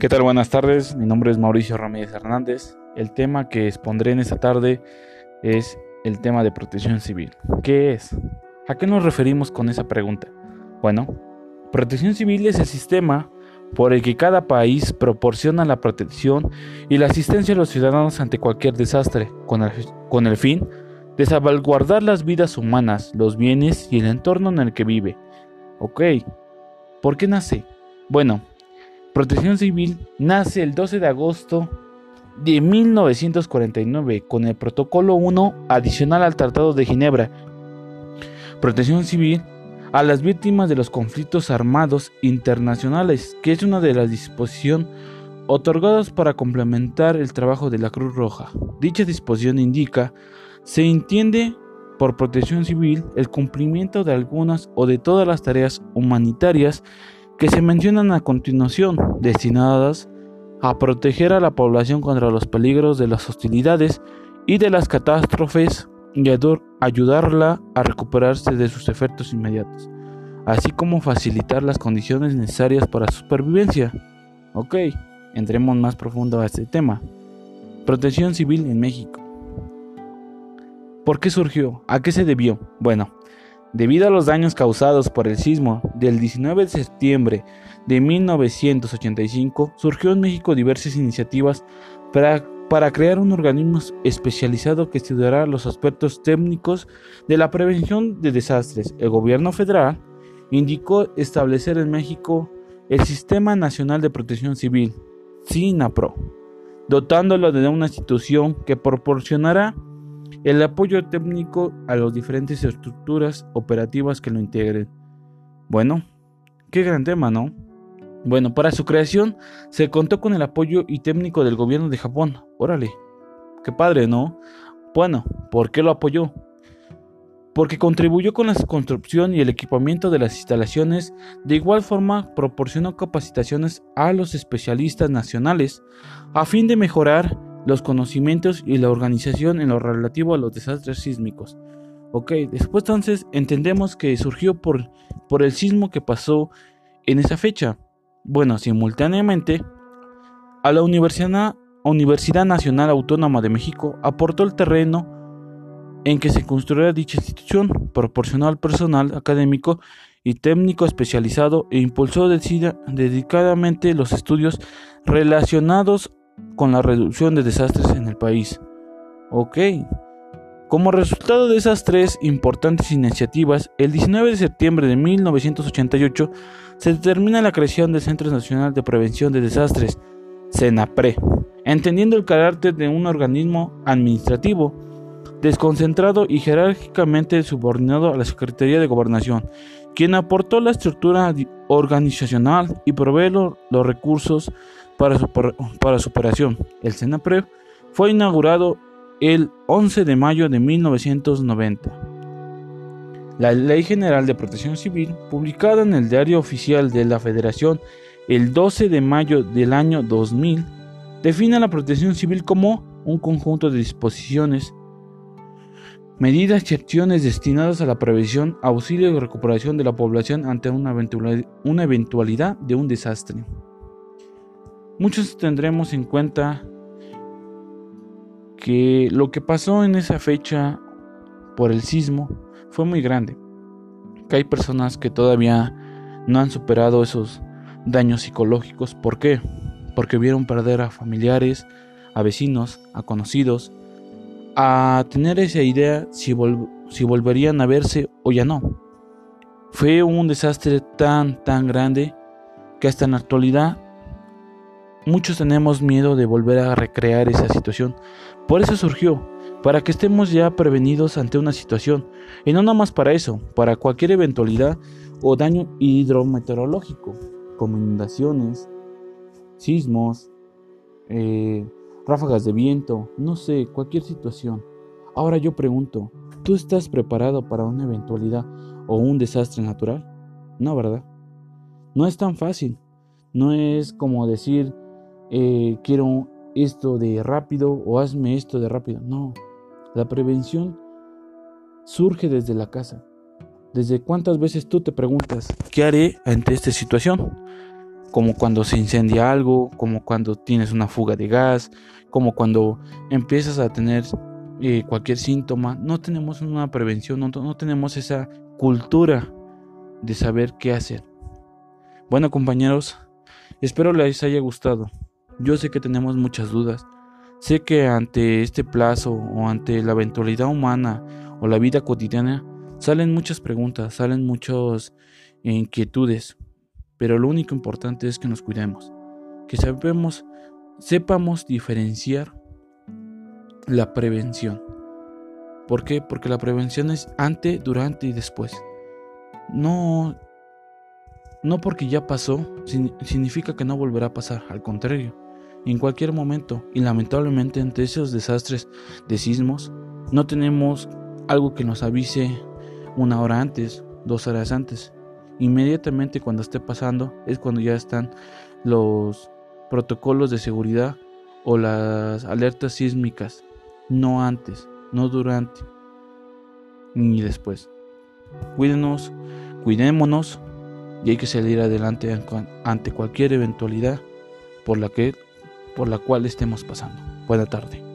¿Qué tal? Buenas tardes, mi nombre es Mauricio Ramírez Hernández. El tema que expondré en esta tarde es el tema de protección civil. ¿Qué es? ¿A qué nos referimos con esa pregunta? Bueno, protección civil es el sistema por el que cada país proporciona la protección y la asistencia a los ciudadanos ante cualquier desastre, con el, con el fin de salvaguardar las vidas humanas, los bienes y el entorno en el que vive. Ok, ¿por qué nace? Bueno, Protección Civil nace el 12 de agosto de 1949 con el Protocolo 1 adicional al Tratado de Ginebra. Protección Civil a las víctimas de los conflictos armados internacionales, que es una de las disposiciones otorgadas para complementar el trabajo de la Cruz Roja. Dicha disposición indica, se entiende por protección civil el cumplimiento de algunas o de todas las tareas humanitarias que se mencionan a continuación, destinadas a proteger a la población contra los peligros de las hostilidades y de las catástrofes y ayudarla a recuperarse de sus efectos inmediatos, así como facilitar las condiciones necesarias para su supervivencia. Ok, entremos más profundo a este tema. Protección civil en México. ¿Por qué surgió? ¿A qué se debió? Bueno, Debido a los daños causados por el sismo del 19 de septiembre de 1985, surgió en México diversas iniciativas para, para, crear un organismo especializado que estudiará los aspectos técnicos de la prevención de desastres. El gobierno federal indicó establecer en México el Sistema Nacional de Protección Civil, SINAPRO, dotándolo de una institución que proporcionará el apoyo técnico a las diferentes estructuras operativas que lo integren. Bueno, qué gran tema, ¿no? Bueno, para su creación se contó con el apoyo y técnico del gobierno de Japón. Órale, qué padre, ¿no? Bueno, ¿por qué lo apoyó? Porque contribuyó con la construcción y el equipamiento de las instalaciones, de igual forma proporcionó capacitaciones a los especialistas nacionales a fin de mejorar los conocimientos y la organización en lo relativo a los desastres sísmicos. Ok, después entonces entendemos que surgió por, por el sismo que pasó en esa fecha. Bueno, simultáneamente, a la Universidad, Universidad Nacional Autónoma de México aportó el terreno en que se construyera dicha institución, proporcionó al personal académico y técnico especializado e impulsó dedicadamente los estudios relacionados con la reducción de desastres en el país. Ok. Como resultado de esas tres importantes iniciativas, el 19 de septiembre de 1988 se determina la creación del Centro Nacional de Prevención de Desastres, CENAPRE, entendiendo el carácter de un organismo administrativo, desconcentrado y jerárquicamente subordinado a la Secretaría de Gobernación, quien aportó la estructura organizacional y provee los recursos para su, para. El SENAPREV fue inaugurado el 11 de mayo de 1990. La Ley General de Protección Civil, publicada en el Diario Oficial de la Federación el 12 de mayo del año 2000, define la protección civil como un conjunto de disposiciones, medidas y acciones destinadas a la prevención, auxilio y recuperación de la población ante una eventualidad de un desastre. Muchos tendremos en cuenta que lo que pasó en esa fecha por el sismo fue muy grande. Que hay personas que todavía no han superado esos daños psicológicos. ¿Por qué? Porque vieron perder a familiares, a vecinos, a conocidos, a tener esa idea si, si volverían a verse o ya no. Fue un desastre tan, tan grande que hasta en la actualidad Muchos tenemos miedo de volver a recrear esa situación. Por eso surgió, para que estemos ya prevenidos ante una situación. Y no nada más para eso, para cualquier eventualidad o daño hidrometeorológico, como inundaciones, sismos, eh, ráfagas de viento, no sé, cualquier situación. Ahora yo pregunto, ¿tú estás preparado para una eventualidad o un desastre natural? No, ¿verdad? No es tan fácil. No es como decir, eh, quiero esto de rápido o hazme esto de rápido. No, la prevención surge desde la casa. Desde cuántas veces tú te preguntas, ¿qué haré ante esta situación? como cuando se incendia algo, como cuando tienes una fuga de gas, como cuando empiezas a tener eh, cualquier síntoma. No tenemos una prevención, no, no tenemos esa cultura de saber qué hacer. Bueno compañeros, espero les haya gustado. Yo sé que tenemos muchas dudas. Sé que ante este plazo o ante la eventualidad humana o la vida cotidiana salen muchas preguntas, salen muchas inquietudes, pero lo único importante es que nos cuidemos, que sabemos, sepamos diferenciar la prevención. ¿Por qué? Porque la prevención es antes, durante y después. No, no porque ya pasó significa que no volverá a pasar, al contrario en cualquier momento y lamentablemente ante esos desastres de sismos no tenemos algo que nos avise una hora antes, dos horas antes. Inmediatamente cuando esté pasando es cuando ya están los protocolos de seguridad o las alertas sísmicas, no antes, no durante ni después. Cuídenos, cuidémonos y hay que salir adelante ante cualquier eventualidad por la que por la cual estemos pasando. Buena tarde.